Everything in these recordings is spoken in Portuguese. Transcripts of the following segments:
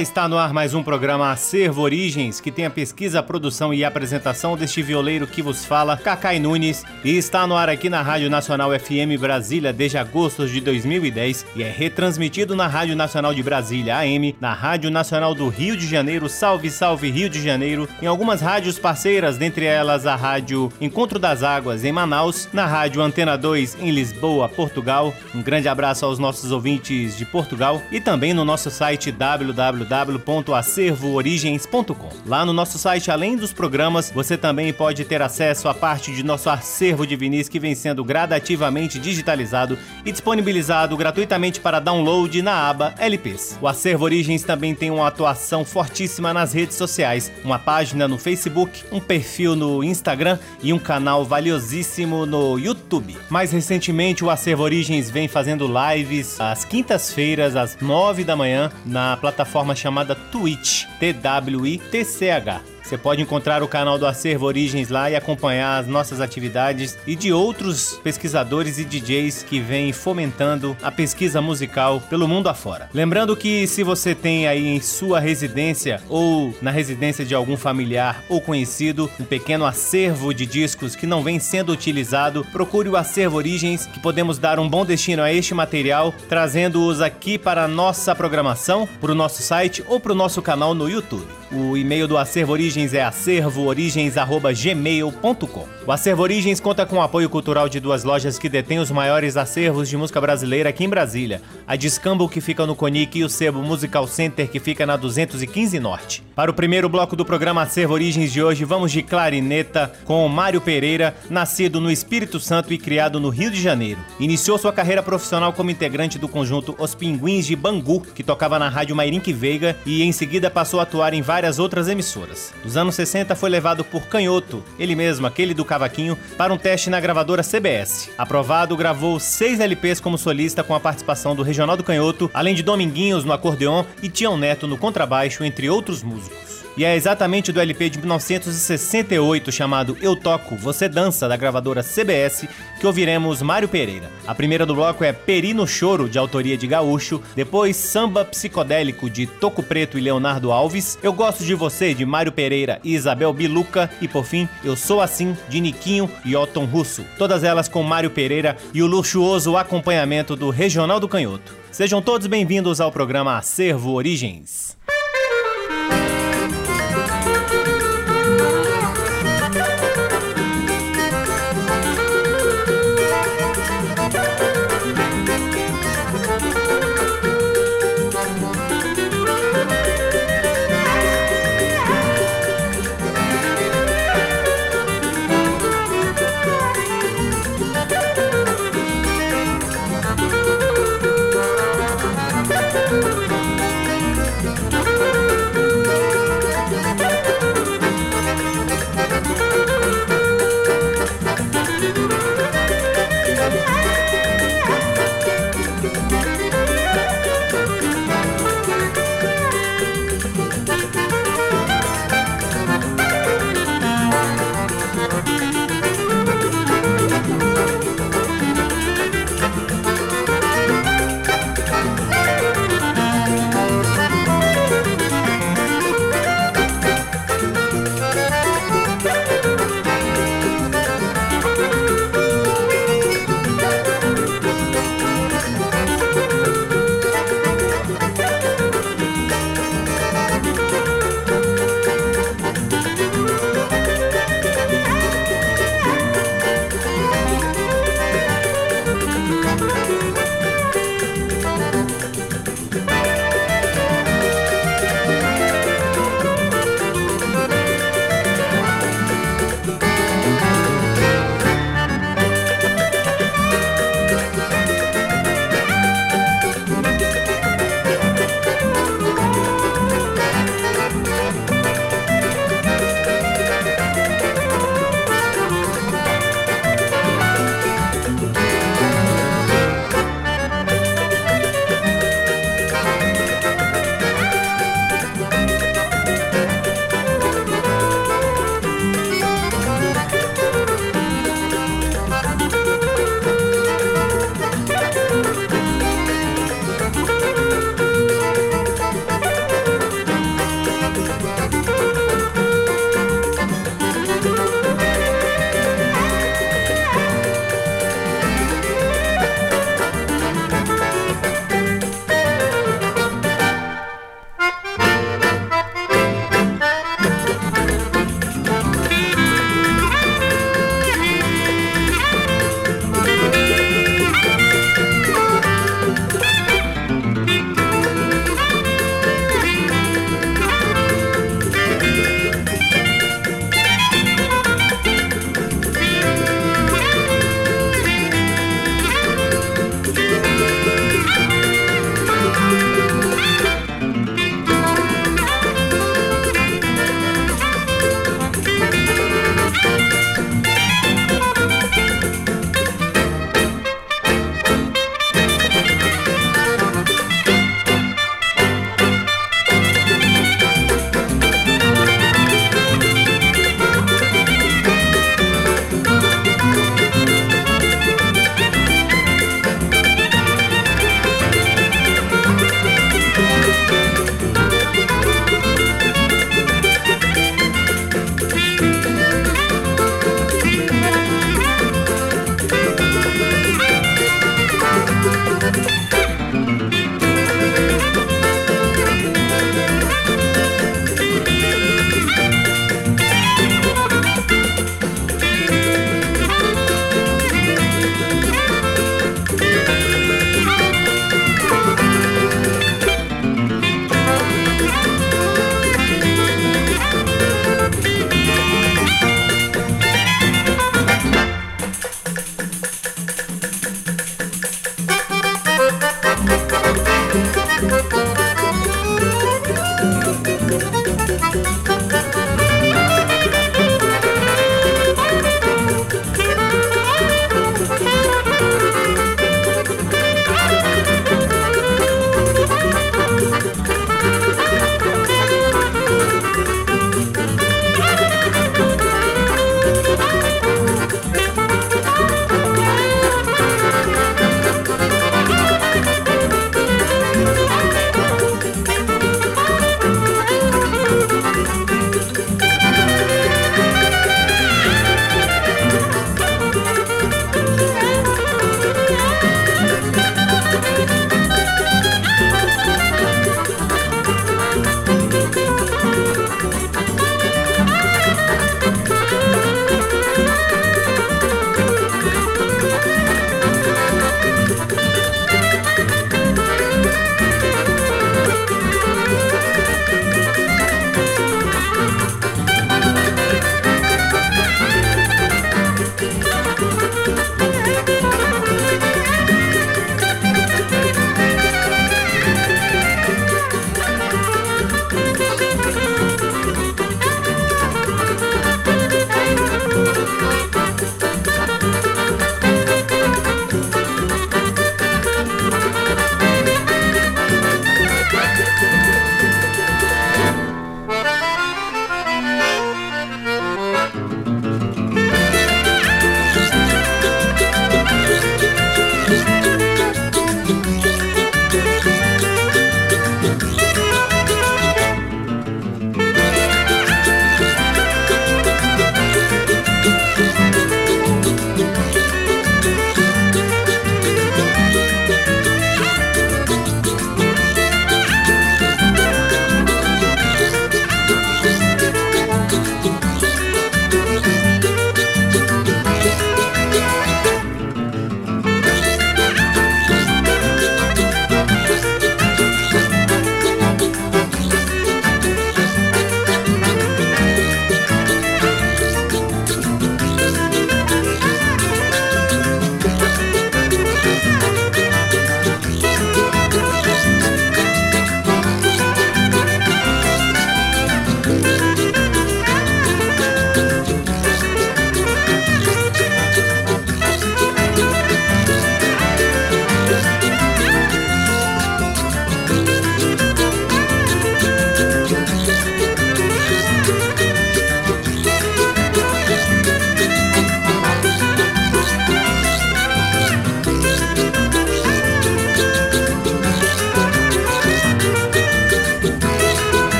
Está no ar mais um programa Acervo Origens, que tem a pesquisa, produção e apresentação deste violeiro que vos fala, Cacai Nunes, e está no ar aqui na Rádio Nacional FM Brasília desde agosto de 2010 e é retransmitido na Rádio Nacional de Brasília AM, na Rádio Nacional do Rio de Janeiro, Salve Salve Rio de Janeiro, em algumas rádios parceiras, dentre elas a Rádio Encontro das Águas em Manaus, na Rádio Antena 2 em Lisboa, Portugal. Um grande abraço aos nossos ouvintes de Portugal e também no nosso site www www.acervoorigens.com. Lá no nosso site, além dos programas, você também pode ter acesso a parte de nosso acervo de vinis que vem sendo gradativamente digitalizado e disponibilizado gratuitamente para download na aba LPs. O Acervo Origens também tem uma atuação fortíssima nas redes sociais, uma página no Facebook, um perfil no Instagram e um canal valiosíssimo no YouTube. Mais recentemente, o Acervo Origens vem fazendo lives às quintas-feiras às nove da manhã na plataforma plataforma chamada Twitch, T-W-I-T-C-H. Você pode encontrar o canal do Acervo Origens lá e acompanhar as nossas atividades e de outros pesquisadores e DJs que vêm fomentando a pesquisa musical pelo mundo afora. Lembrando que se você tem aí em sua residência ou na residência de algum familiar ou conhecido um pequeno acervo de discos que não vem sendo utilizado, procure o Acervo Origens que podemos dar um bom destino a este material, trazendo-os aqui para a nossa programação, para o nosso site ou para o nosso canal no YouTube. O e-mail do Acervo Origens é acervoorigens@gmail.com. O Acervo Origens conta com o apoio cultural de duas lojas que detêm os maiores acervos de música brasileira aqui em Brasília: a Discambo que fica no Conic e o Sebo Musical Center que fica na 215 Norte. Para o primeiro bloco do programa Acervo Origens de hoje, vamos de clarineta com Mário Pereira, nascido no Espírito Santo e criado no Rio de Janeiro. Iniciou sua carreira profissional como integrante do conjunto Os Pinguins de Bangu, que tocava na rádio Mairink Veiga e em seguida passou a atuar em várias outras emissoras. Nos anos 60 foi levado por Canhoto, ele mesmo, aquele do cavaquinho, para um teste na gravadora CBS. Aprovado, gravou seis LPs como solista com a participação do Regional do Canhoto, além de Dominguinhos no acordeon e Tião Neto no contrabaixo, entre outros músicos. E é exatamente do LP de 1968 chamado Eu Toco, Você Dança, da gravadora CBS, que ouviremos Mário Pereira. A primeira do bloco é Peri no Choro, de autoria de Gaúcho, depois Samba Psicodélico, de Toco Preto e Leonardo Alves, Eu Gosto de Você, de Mário Pereira e Isabel Biluca, e por fim, Eu Sou Assim, de Niquinho e Otton Russo. Todas elas com Mário Pereira e o luxuoso acompanhamento do Regional do Canhoto. Sejam todos bem-vindos ao programa Acervo Origens.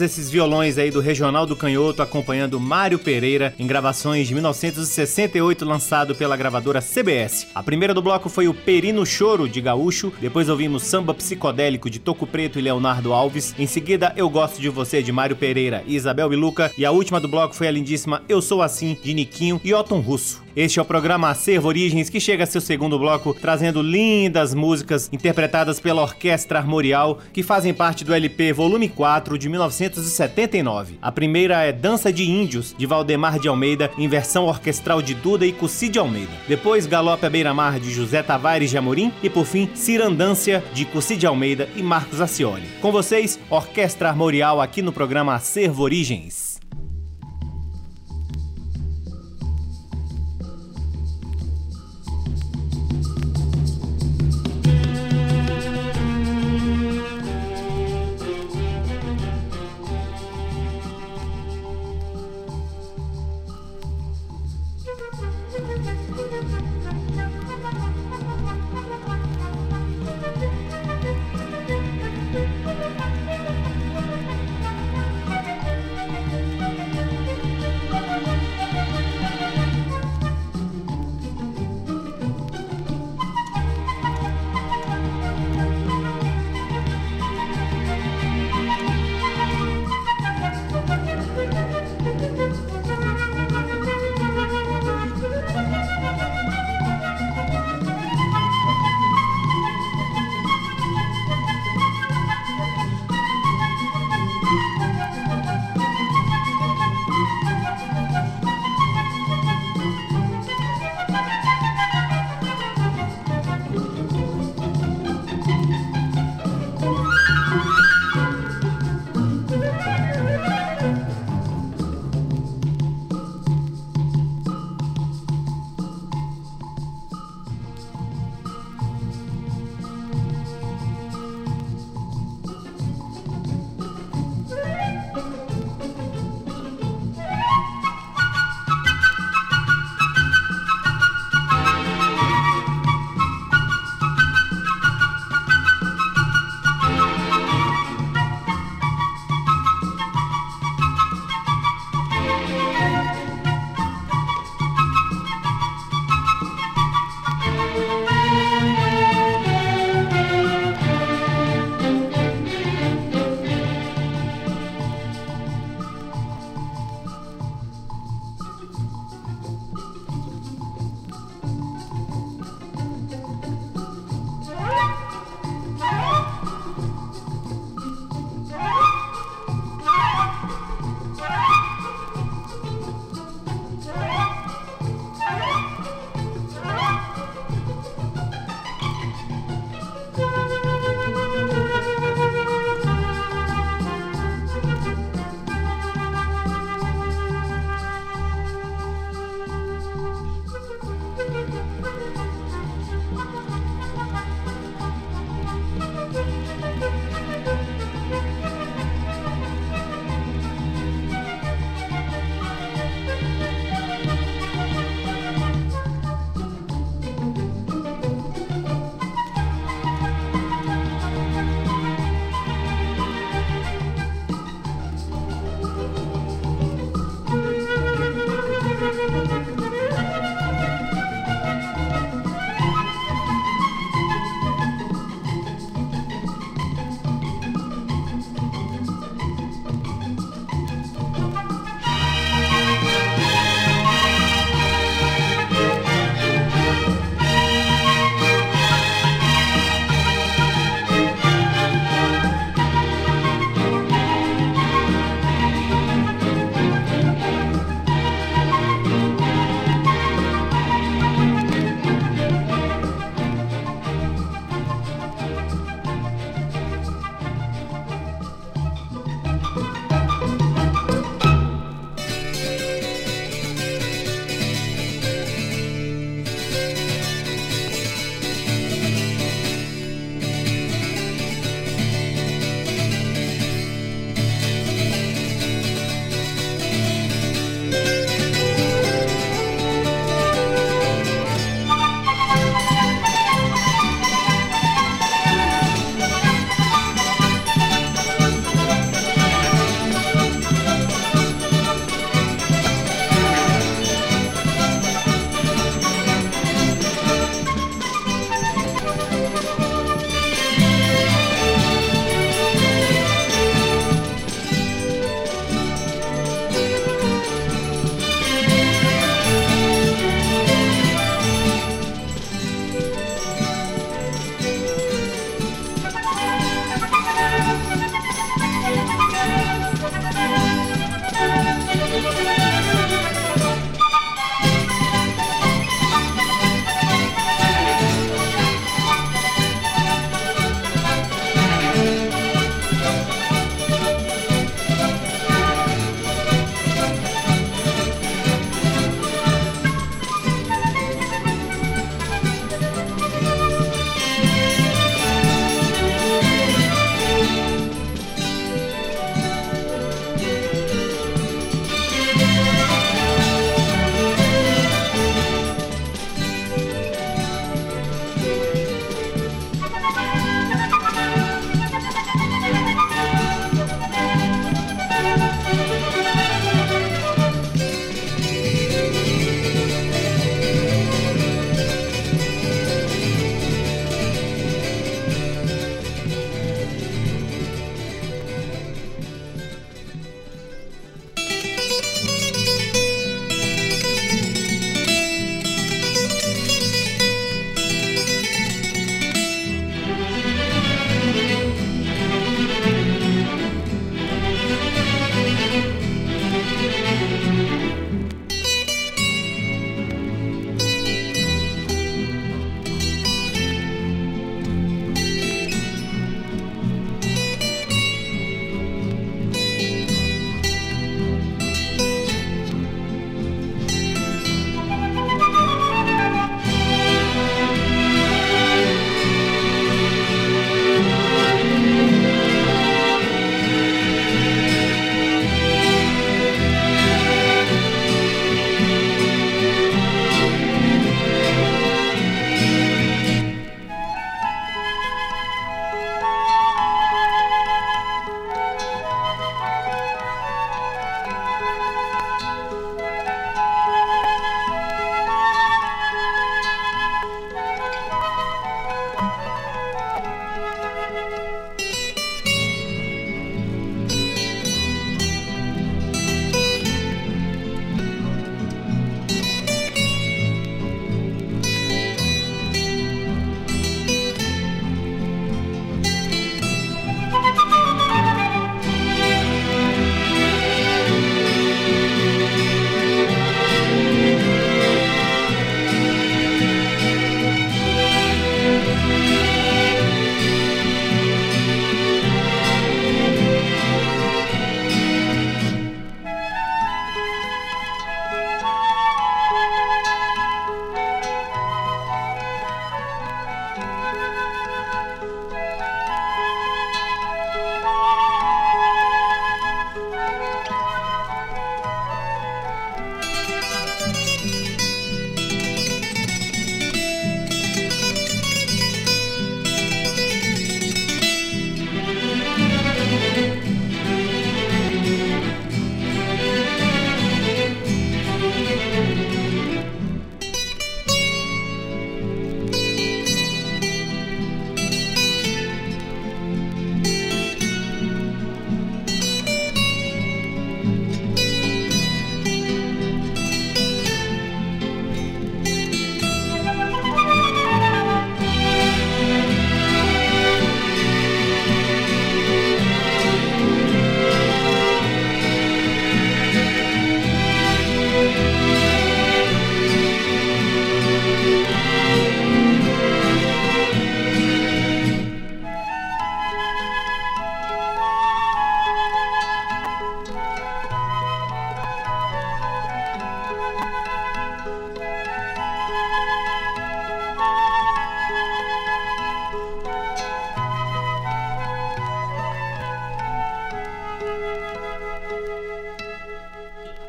Esses violões aí do Regional do Canhoto acompanhando Mário Pereira em gravações de 1968 lançado pela gravadora CBS. A primeira do bloco foi o Perino Choro de Gaúcho, depois ouvimos Samba Psicodélico de Toco Preto e Leonardo Alves, em seguida Eu Gosto de Você de Mário Pereira e Isabel Biluca e a última do bloco foi a lindíssima Eu Sou Assim de Niquinho e Otton Russo. Este é o programa Acervo Origens, que chega a seu segundo bloco, trazendo lindas músicas interpretadas pela Orquestra Armorial, que fazem parte do LP Volume 4 de 1979. A primeira é Dança de Índios, de Valdemar de Almeida, em versão orquestral de Duda e Cussi de Almeida. Depois, Galope à Beira-Mar, de José Tavares de Amorim. E por fim, Cirandância, de Cussi de Almeida e Marcos Acioli. Com vocês, Orquestra Armorial, aqui no programa Acervo Origens.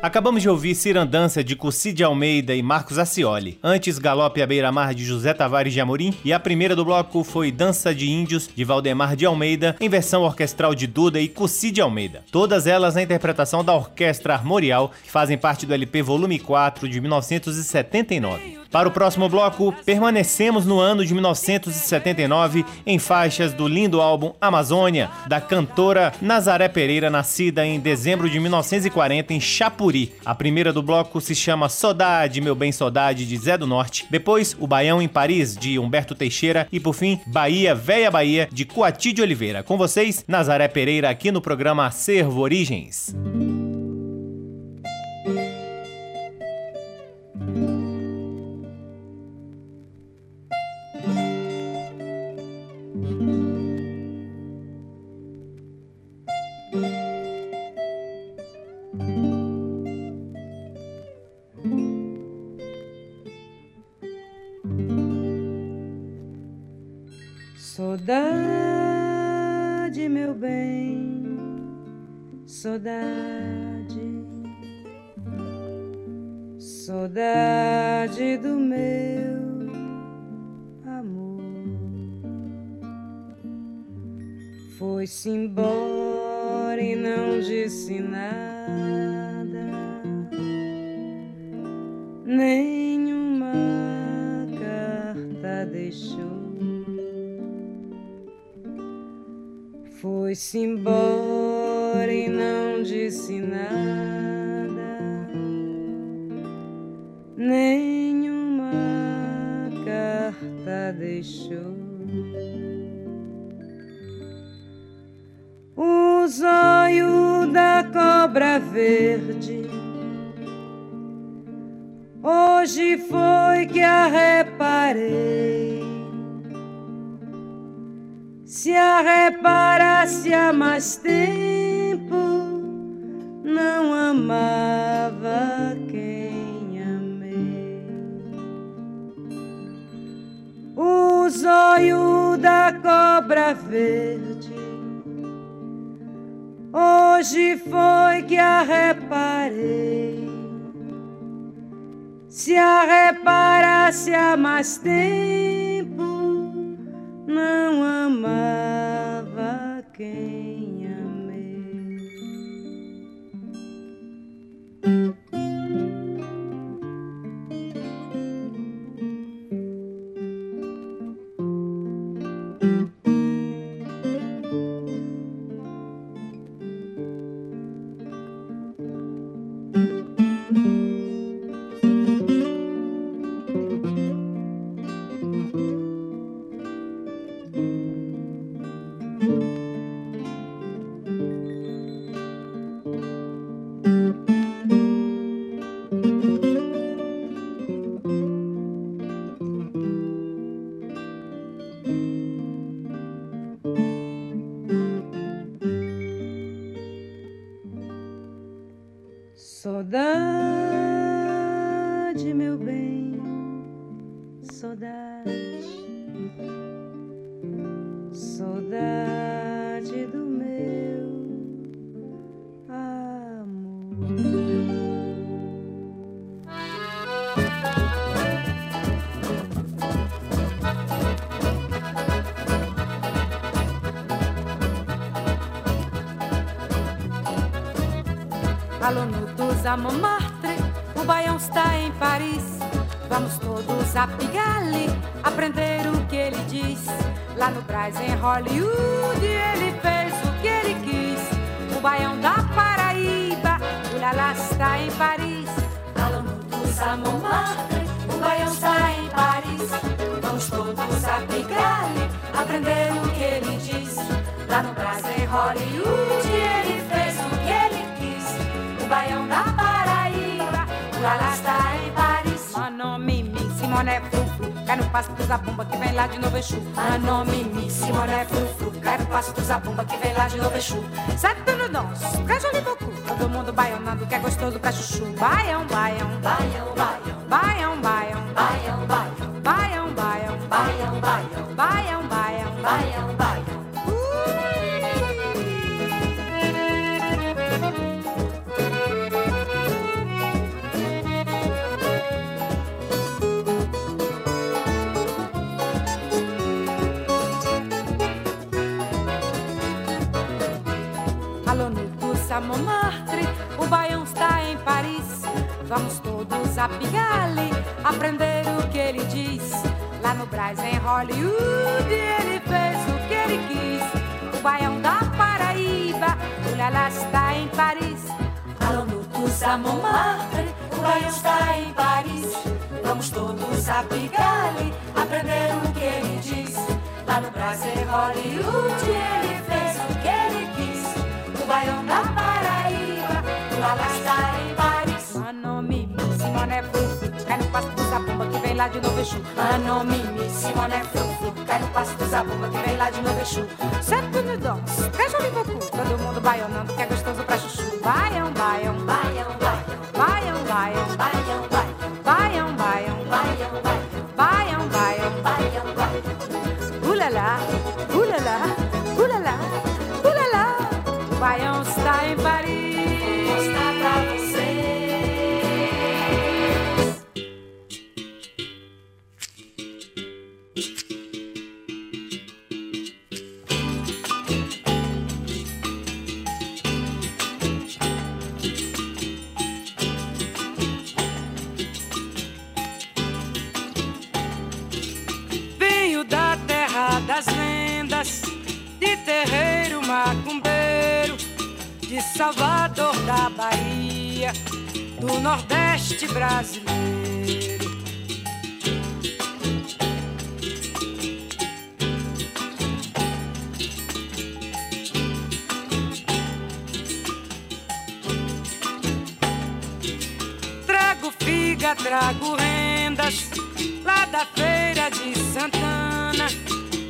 Acabamos de ouvir Cirandança de Cucide Almeida e Marcos Acioli. Antes, Galope à Beira-Mar de José Tavares de Amorim. E a primeira do bloco foi Dança de Índios de Valdemar de Almeida, em versão orquestral de Duda e Cucide Almeida. Todas elas na interpretação da Orquestra Armorial, que fazem parte do LP Volume 4 de 1979. Para o próximo bloco, permanecemos no ano de 1979 em faixas do lindo álbum Amazônia, da cantora Nazaré Pereira, nascida em dezembro de 1940 em Chapuri. A primeira do bloco se chama Saudade, Meu Bem Saudade, de Zé do Norte. Depois, O Baião em Paris, de Humberto Teixeira. E por fim, Bahia, Véia Bahia, de Coati de Oliveira. Com vocês, Nazaré Pereira, aqui no programa Servo Origens. Saudade, saudade do meu amor. Foi-se embora e não disse nada, nenhuma carta deixou. Foi-se embora e não disse nada, nenhuma carta deixou. O zóio da cobra verde. Hoje foi que a reparei se a reparasse há mais tempo, amava quem amei. O zóio da cobra verde, hoje foi que a reparei. Se a reparasse há mais tempo, não amava quem Saudade, meu bem, saudade, saudade a Montmartre, o Baião está em Paris. Vamos todos a Pigalle aprender o que ele diz. Lá no Brás, em Hollywood, ele fez o que ele quis. O Baião da Paraíba, o Lala está em Paris. Alunos a Montmartre, o Baião está em Paris. Vamos todos a Pigalle aprender o que ele diz. Lá no Brás, em Hollywood, está em Paris. Mano, Mimi, Simone Frufru Cai no passo dos abumba que vem lá de Novo Exu. Mano, Mimi, Simone Frufru Cai no passo dos abumba que vem lá de Novo Exu. Sete no nosso, cajole bocu Todo mundo baianando que é gostoso pra chuchu. Baião, baião, Baião, baião, baião, baião. Baião, baião, Baião, baião, baião, baião, baião, baião. Baião, baião. Montmartre, o baião está em Paris. Vamos todos a Pigalle aprender o que ele diz. Lá no Brás, em Hollywood, ele fez o que ele quis. O baião da Paraíba, o Lala está em Paris. Todos a Montmartre, o baião está em Paris. Vamos todos a Pigalle aprender o que ele diz. Lá no Brás, em Hollywood, ele fez o que ele quis. O baião da Paraíba, está em Paris. Mano, Mimi, Simone Frufu, cai no passo do Zabumba que vem lá de Novo Exu. Mano, Mimi, Simone Frufu, cai no passo do Zabumba que vem lá de Novo Exu. Sete no dance, caixa de bocu, todo mundo baionando que é gostoso pra chuchu. Baião, Nordeste brasileiro. Trago figa, trago rendas, lá da feira de Santana.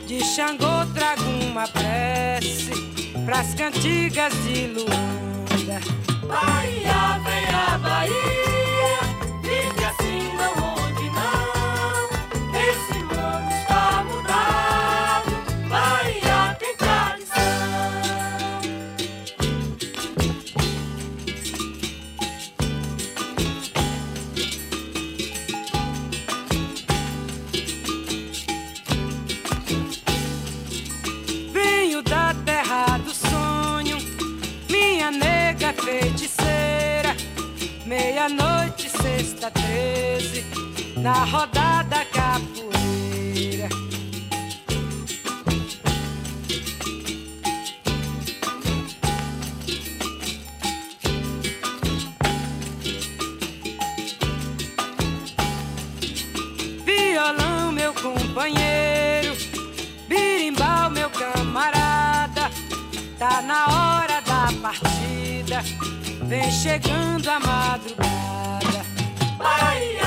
De Xangô trago uma prece, pras cantigas de Luanda. Bahia, a Bahia, vive assim não sexta treze, na rodada capoeira. Violão, meu companheiro, birimbau, meu camarada, tá na hora da partida, vem chegando a madrugada. I.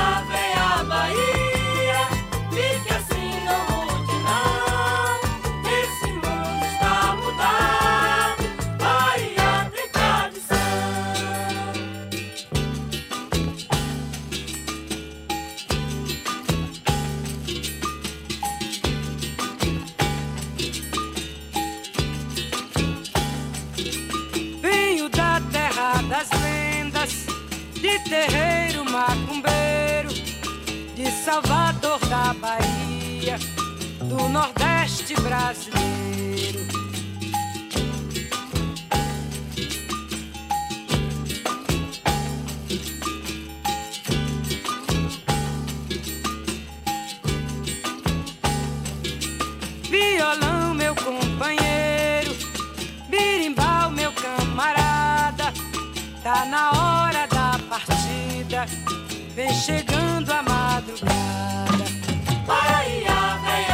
de Salvador da Bahia, do Nordeste brasileiro. Violão, meu companheiro, birimbau, meu camarada, tá na hora da partida, vem chegando a madrugada. Bahia, vem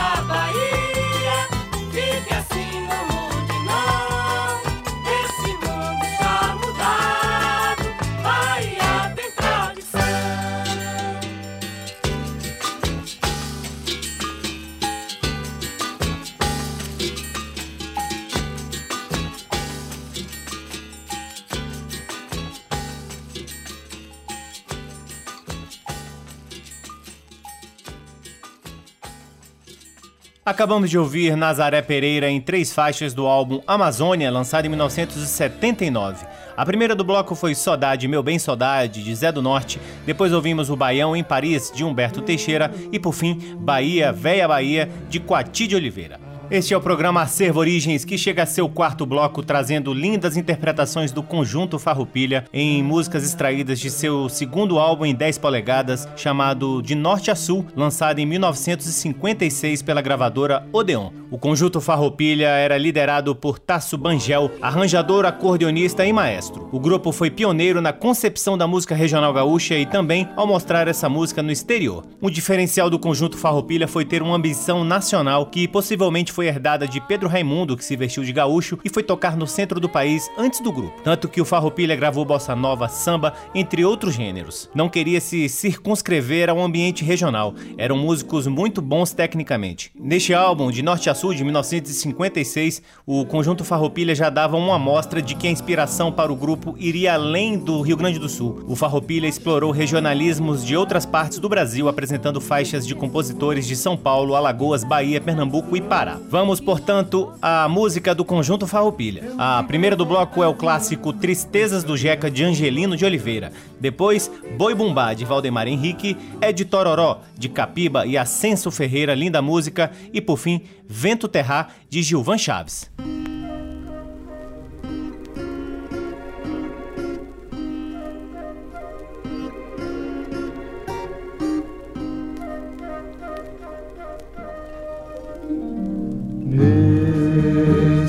Acabamos de ouvir Nazaré Pereira em três faixas do álbum Amazônia, lançado em 1979. A primeira do bloco foi Saudade, Meu Bem Saudade, de Zé do Norte. Depois ouvimos O Baião em Paris, de Humberto Teixeira. E por fim, Bahia, Véia Bahia, de Coati de Oliveira. Este é o programa Acervo Origens, que chega a seu quarto bloco trazendo lindas interpretações do conjunto Farroupilha em músicas extraídas de seu segundo álbum em 10 polegadas, chamado De Norte a Sul, lançado em 1956 pela gravadora Odeon. O conjunto Farroupilha era liderado por Tasso Bangel, arranjador, acordeonista e maestro. O grupo foi pioneiro na concepção da música regional gaúcha e também ao mostrar essa música no exterior. O diferencial do conjunto Farroupilha foi ter uma ambição nacional que possivelmente foi herdada de Pedro Raimundo, que se vestiu de gaúcho e foi tocar no centro do país antes do grupo. Tanto que o Farroupilha gravou bossa nova, samba, entre outros gêneros. Não queria se circunscrever ao ambiente regional. Eram músicos muito bons tecnicamente. Neste álbum, de norte a sul, de 1956, o conjunto Farroupilha já dava uma amostra de que a inspiração para o grupo iria além do Rio Grande do Sul. O Farroupilha explorou regionalismos de outras partes do Brasil, apresentando faixas de compositores de São Paulo, Alagoas, Bahia, Pernambuco e Pará. Vamos, portanto, à música do conjunto Farroupilha. A primeira do bloco é o clássico Tristezas do Jeca de Angelino de Oliveira. Depois, Boi Bumbá de Valdemar Henrique, É de Tororó de Capiba e Ascenso Ferreira, linda música. E por fim, Vento Terra de Gilvan Chaves.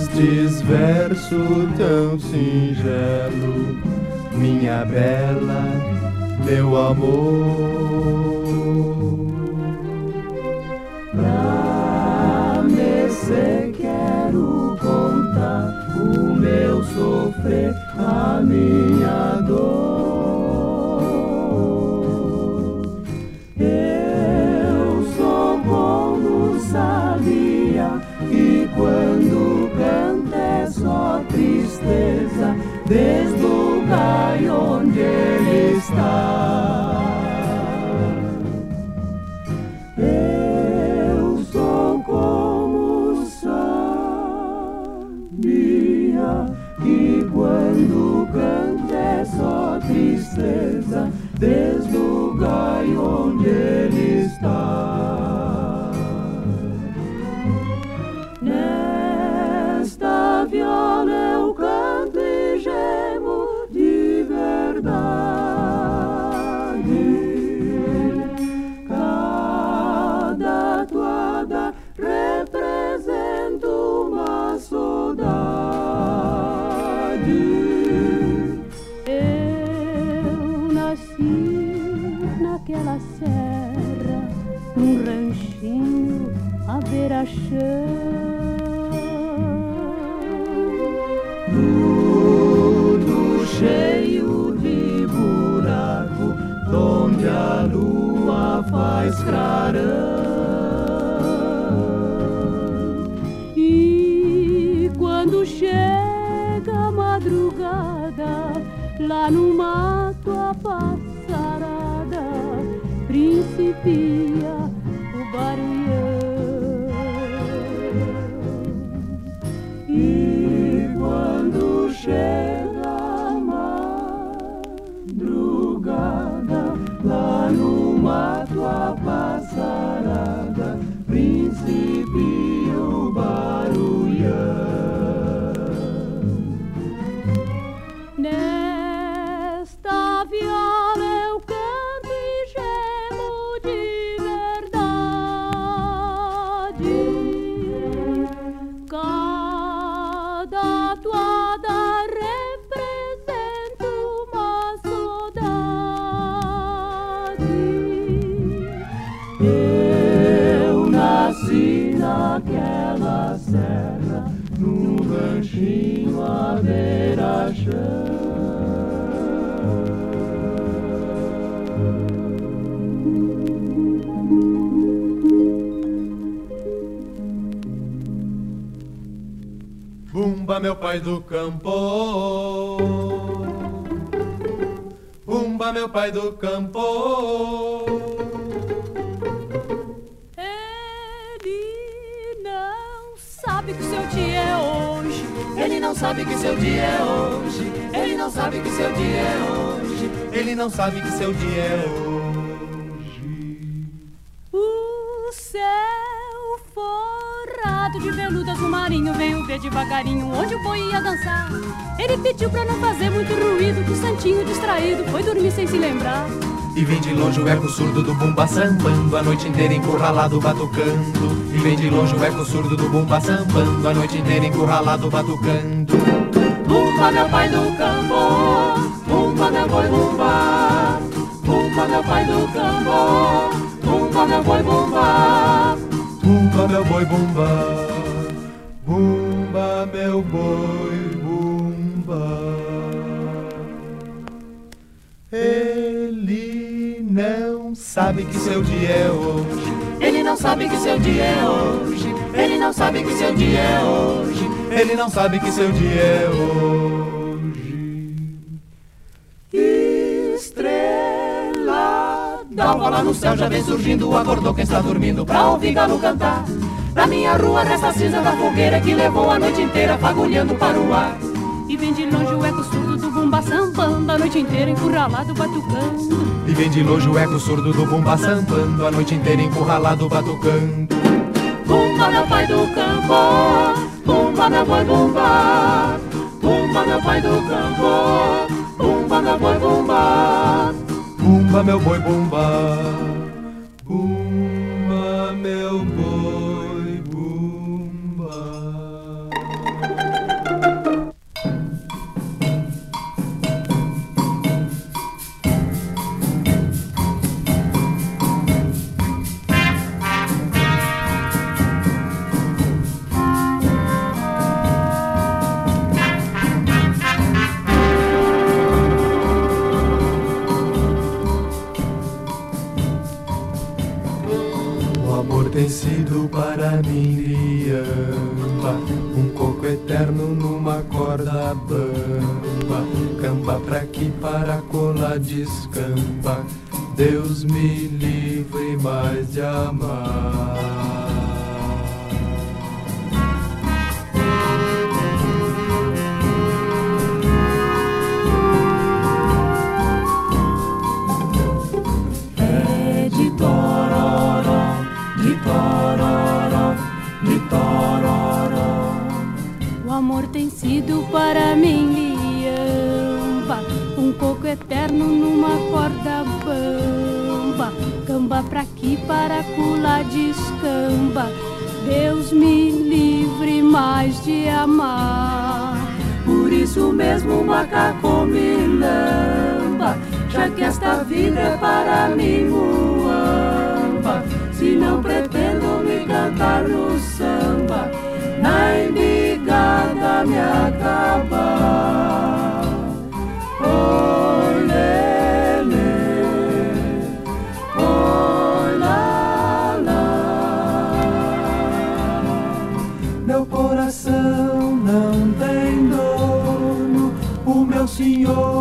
Nestes verso tão singelo, minha bela, meu amor. Pra me quero contar o meu sofrer, a minha dor. Desde o lugar onde ele está. Do campo. Bumba, meu pai do campo. Ele não sabe que seu dia é hoje. Ele não sabe que seu dia é hoje. Ele não sabe que seu dia é hoje. Ele não sabe que seu dia é hoje. Veludo azul marinho Veio ver devagarinho onde o boi ia dançar. Ele pediu pra não fazer muito ruído Que o santinho distraído foi dormir sem se lembrar. E vem de longe o eco surdo do bumba sambando A noite inteira encurralado batucando. E vem de longe o eco surdo do bumba sambando A noite inteira encurralado batucando. Bumba meu pai do campo. Bumba meu boi bumba. Bumba meu pai do campo. Bumba meu boi bumba. Bumba meu boi bumba Bumba meu boi bumba. Ele não sabe que seu dia é hoje. Ele não sabe que seu dia é hoje. Ele não sabe que seu dia é hoje. Ele não sabe que seu dia é hoje. Dalva lá no céu já vem surgindo, acordou quem está dormindo pra ouvir galo cantar. Na minha rua resta cinza da fogueira que levou a noite inteira fagulhando para o ar. E vem de longe o eco surdo do bumba sambando a noite inteira encurralado batucando. E vem de longe o eco surdo do bumba sambando a noite inteira encurralado batucando. Bumba meu pai do campo, bumba meu boi bumba, bumba meu pai do campo, bumba meu boi bumba. Bumba meu boi bumba, bumba meu boi sido para mim liamba, um coco eterno numa corda bamba, camba pra que para colar descamba, Deus me livre mais de amar. Sido para mim liamba, um coco eterno numa corda bamba, camba pra aqui, para cula descamba, Deus me livre mais de amar. Por isso mesmo macaco me lamba, já que esta vida é para mim muamba, se não pretendo me cantar no samba, na embigada me acabar. Oh, lele, oh, lá. Meu coração não tem dono, o meu senhor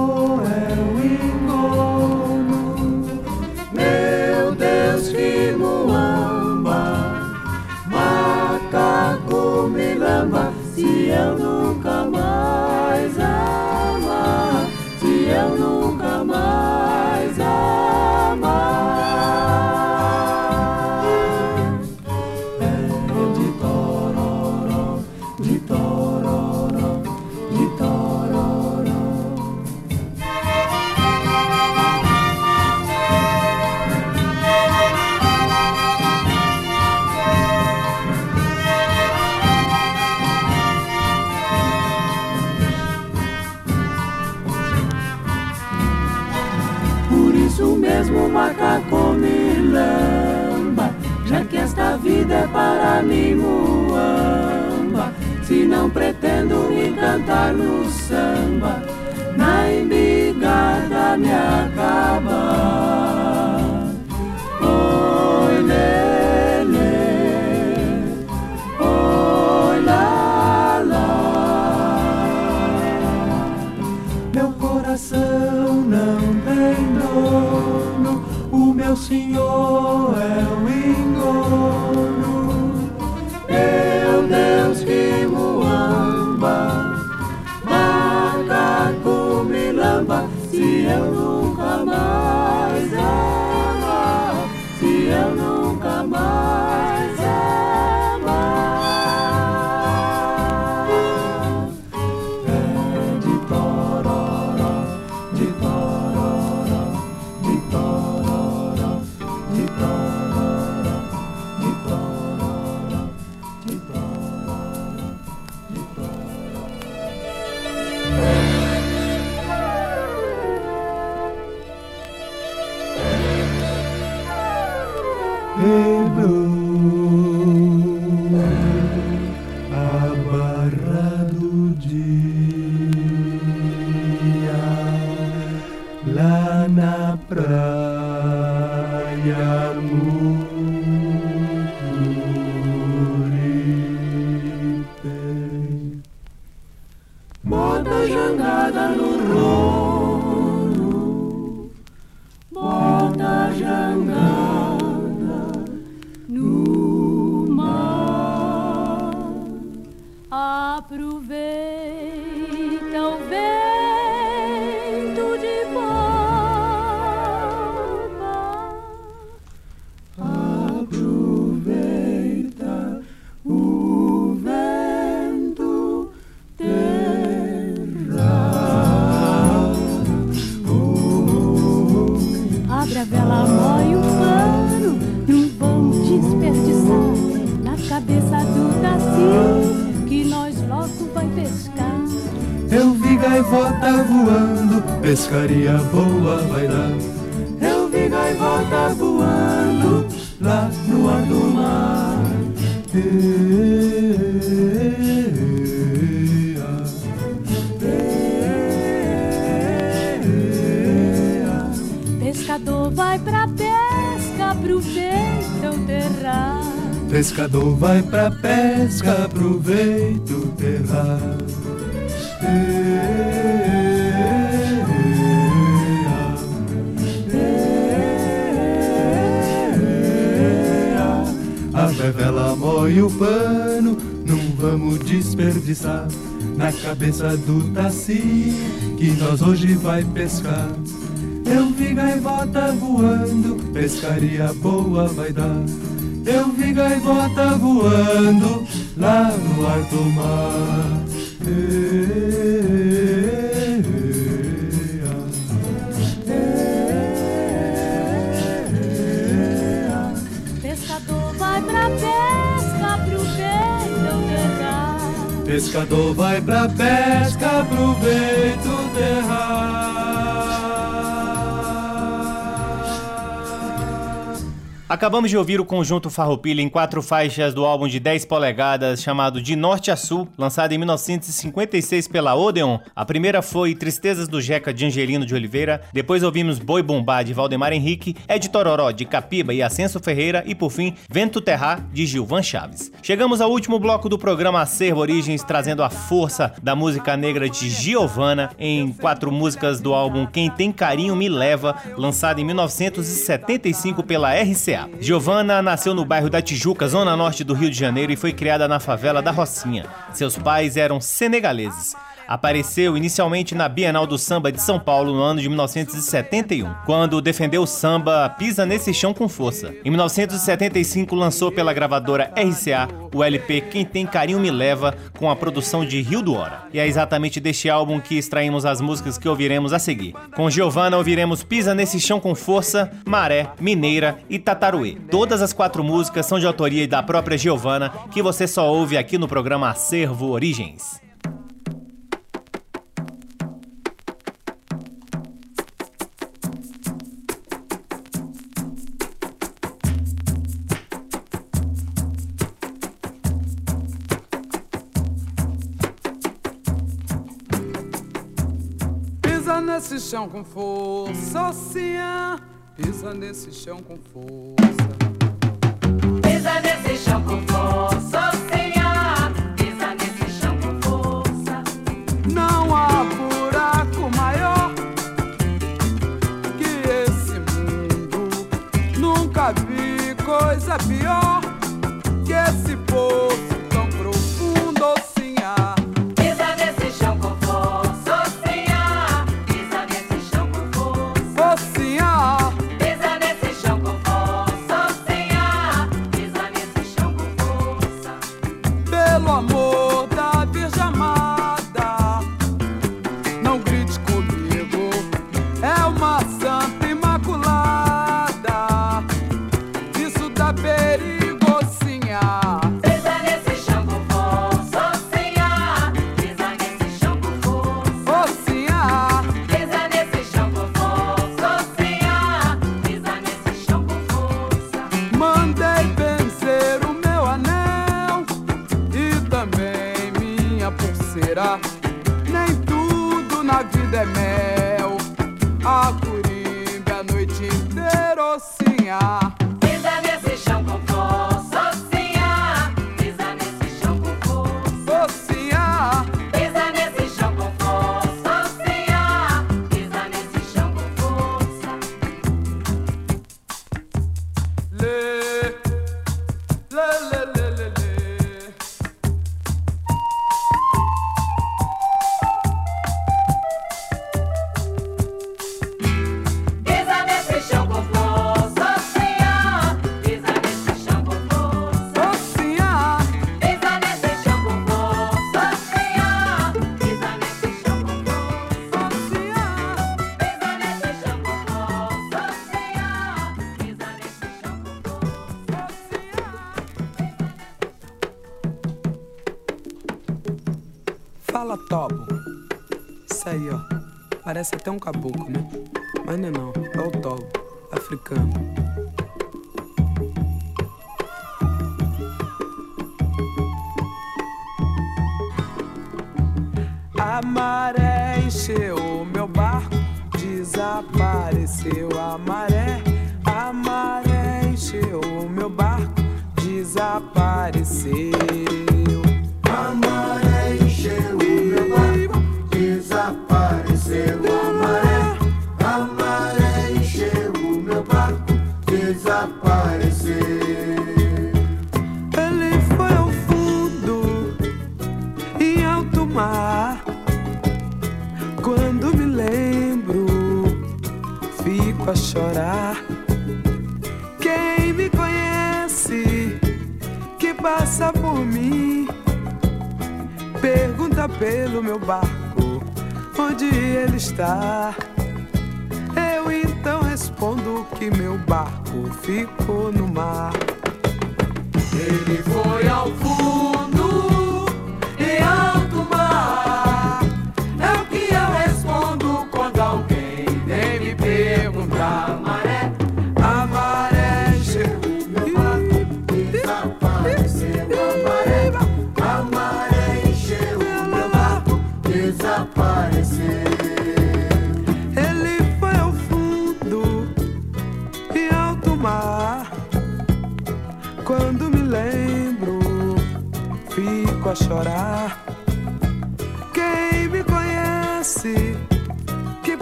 vida é para mim muamba. Se não pretendo me cantar no samba, na embigada me pescaria boa vai dar. Eu vi gaivota voando lá no ar do mar. Pescador vai pra pesca, aproveita o terrar. Pescador vai pra pesca, aproveita o terrar. Mói o pano, não vamos desperdiçar na cabeça do Taci que nós hoje vai pescar. Eu vi gaivota voando, pescaria boa vai dar. Eu vi gaivota voando lá no alto mar. Pescador vai pra pesca, aproveita Acabamos de ouvir o conjunto Farroupilha em quatro faixas do álbum de 10 polegadas chamado De Norte a Sul, lançado em 1956 pela Odeon. A primeira foi Tristezas do Jeca de Angelino de Oliveira, depois ouvimos Boi Bombá de Valdemar Henrique, Ed Tororó de Capiba e Ascenso Ferreira e por fim Vento Terra de Gilvan Chaves. Chegamos ao último bloco do programa Acervo Origens, trazendo a força da música negra de Giovana em quatro músicas do álbum Quem Tem Carinho Me Leva, lançado em 1975 pela RCA. Giovanna nasceu no bairro da Tijuca, zona norte do Rio de Janeiro, e foi criada na favela da Rocinha. Seus pais eram senegaleses apareceu inicialmente na Bienal do Samba de São Paulo no ano de 1971, quando defendeu o samba Pisa Nesse Chão com Força. Em 1975 lançou pela gravadora RCA o LP Quem Tem Carinho Me Leva, com a produção de Rio do Hora. E é exatamente deste álbum que extraímos as músicas que ouviremos a seguir. Com Giovanna ouviremos Pisa Nesse Chão com Força, Maré, Mineira e Tataruê. Todas as quatro músicas são de autoria da própria Giovanna, que você só ouve aqui no programa Acervo Origens. Chão com força, ocean. Pisa nesse chão com força. Pisa nesse chão com força, ocean. Pisa nesse chão com força. Não há buraco maior que esse mundo. Nunca vi coisa pior Fala tobo. Isso aí, ó. Parece até um caboclo, né? Mas não é não. É o tobo. Africano. A maré encheu o meu barco, desapareceu a maré. A maré encheu o meu barco, desapareceu. pelo meu barco, onde ele está. Eu então respondo que meu barco ficou no mar. Ele foi ao fundo.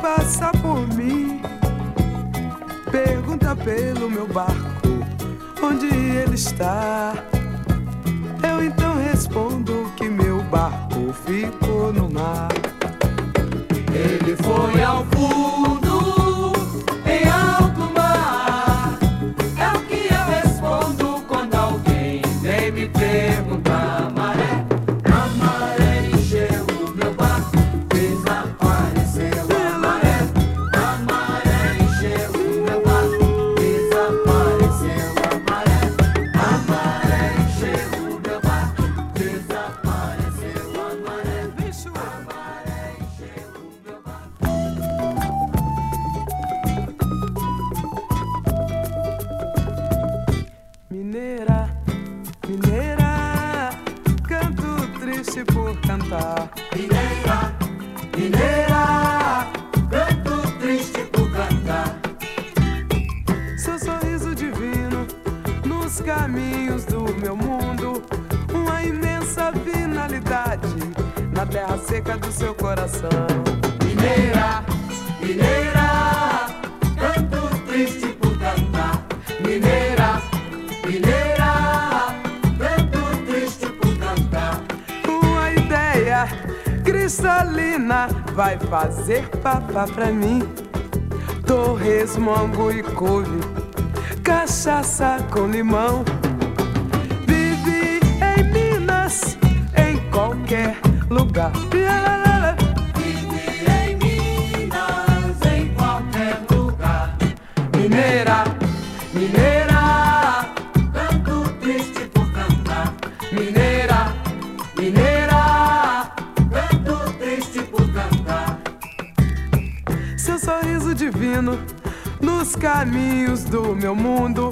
passa por mim. Pergunta pelo meu barco, onde ele está. Eu então respondo que meu barco ficou no mar. Ele foi ao fundo. pá pra mim. Torresmo, angu e couve, cachaça com limão. meu mundo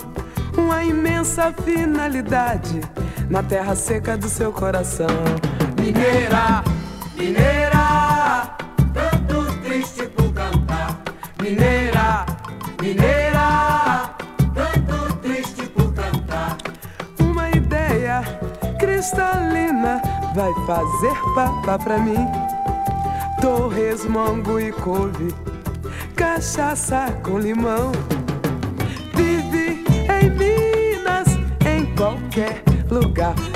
uma imensa finalidade na terra seca do seu coração. Mineira, mineira, tanto triste por cantar. Mineira, mineira, tanto triste por cantar. Uma ideia cristalina vai fazer papá pra mim. Torres, mango e couve, cachaça com limão. Qualquer lugar.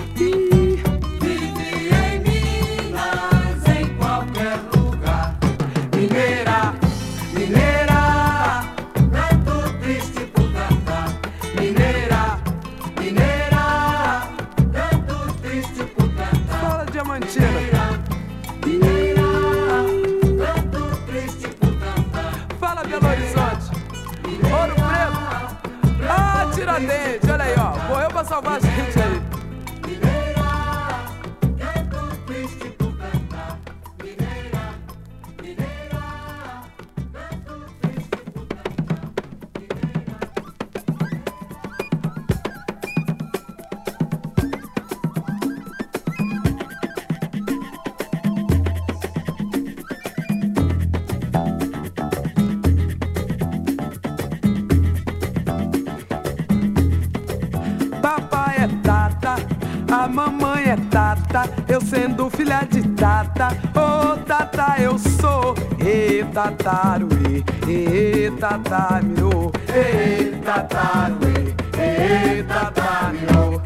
Mamãe é tata, eu sendo filha de tata, ô tata eu sou, e tataruê, e tatamirô, e tataruê, e tatamirô.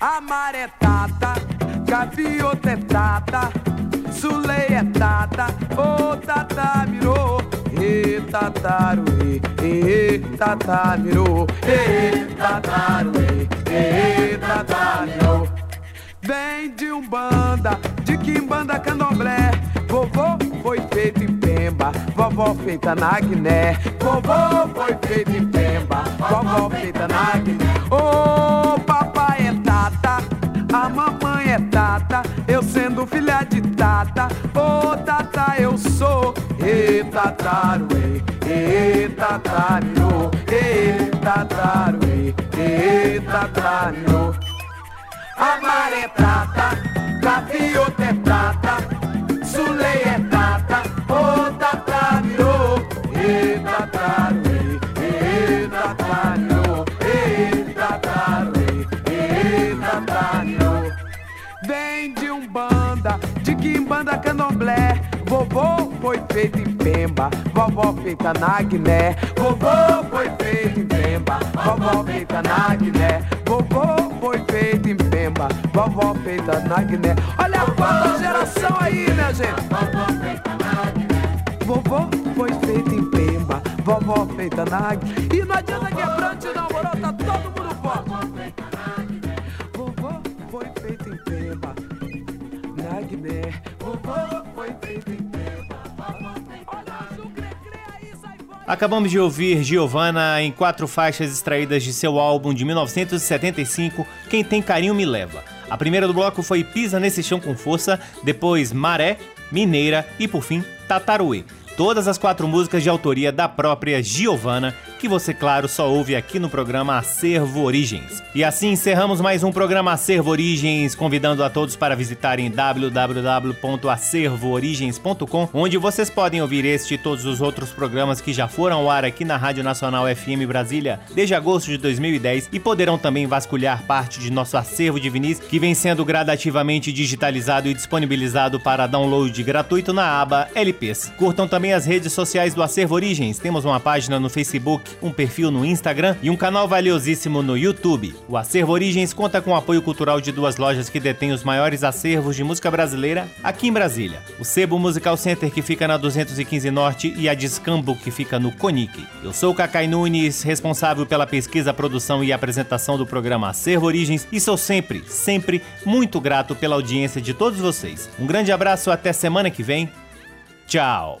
A maré é tata, gaviota é tata, sulei é tata, ô tata mirou, e tataruê, e tata mirou, e tataruê, e tata mirou. Vem de Umbanda, de Quimbanda Candomblé. Vovô foi feito em Pemba, vovó feita na Guiné. Vovô foi feito em Pemba, vovó feita na Guiné. Ô papai é tata, a mamãe é tata, eu sendo filha de tata. Ô tata eu sou, e tataruê, e tatario, e tataruê, e tatario. A maré é prata, gaviota é prata, sulei é tata, ô tata virou, e tataruê, e tatario, e tataruê, e tatario. Vem de Umbanda, de Quimbanda Candomblé, vovô foi feito em Pemba, vovó feita na Guiné, vovô foi feito em Pemba, vovó feita na Guiné, vovô foi feito em Pemba, vovó feita na Guiné. Olha a quarta geração aí, minha gente. Vovó foi feito em Pemba, vovó feita na Guiné. E não adianta quebrante não, moro, tá todo mundo forte. Acabamos de ouvir Giovanna em quatro faixas extraídas de seu álbum de 1975, Quem Tem Carinho Me Leva. A primeira do bloco foi Pisa Nesse Chão com Força, depois Maré, Mineira e por fim Tataruê. Todas as quatro músicas de autoria da própria Giovanna, que você, claro, só ouve aqui no programa Acervo Origens. E assim encerramos mais um programa Acervo Origens, convidando a todos para visitarem www.acervoorigens.com, onde vocês podem ouvir este e todos os outros programas que já foram ao ar aqui na Rádio Nacional FM Brasília desde agosto de 2010 e poderão também vasculhar parte de nosso acervo de vinis que vem sendo gradativamente digitalizado e disponibilizado para download gratuito na aba LPs. Curtam também as redes sociais do Acervo Origens. Temos uma página no Facebook, um perfil no Instagram e um canal valiosíssimo no YouTube. O Acervo Origens conta com o apoio cultural de duas lojas que detêm os maiores acervos de música brasileira aqui em Brasília. O Sebo Musical Center, que fica na 215 Norte, e a Discambo, que fica no Conic. Eu sou o Cacai Nunes, responsável pela pesquisa, produção e apresentação do programa Acervo Origens e sou sempre, sempre muito grato pela audiência de todos vocês. Um grande abraço, até semana que vem. Tchau!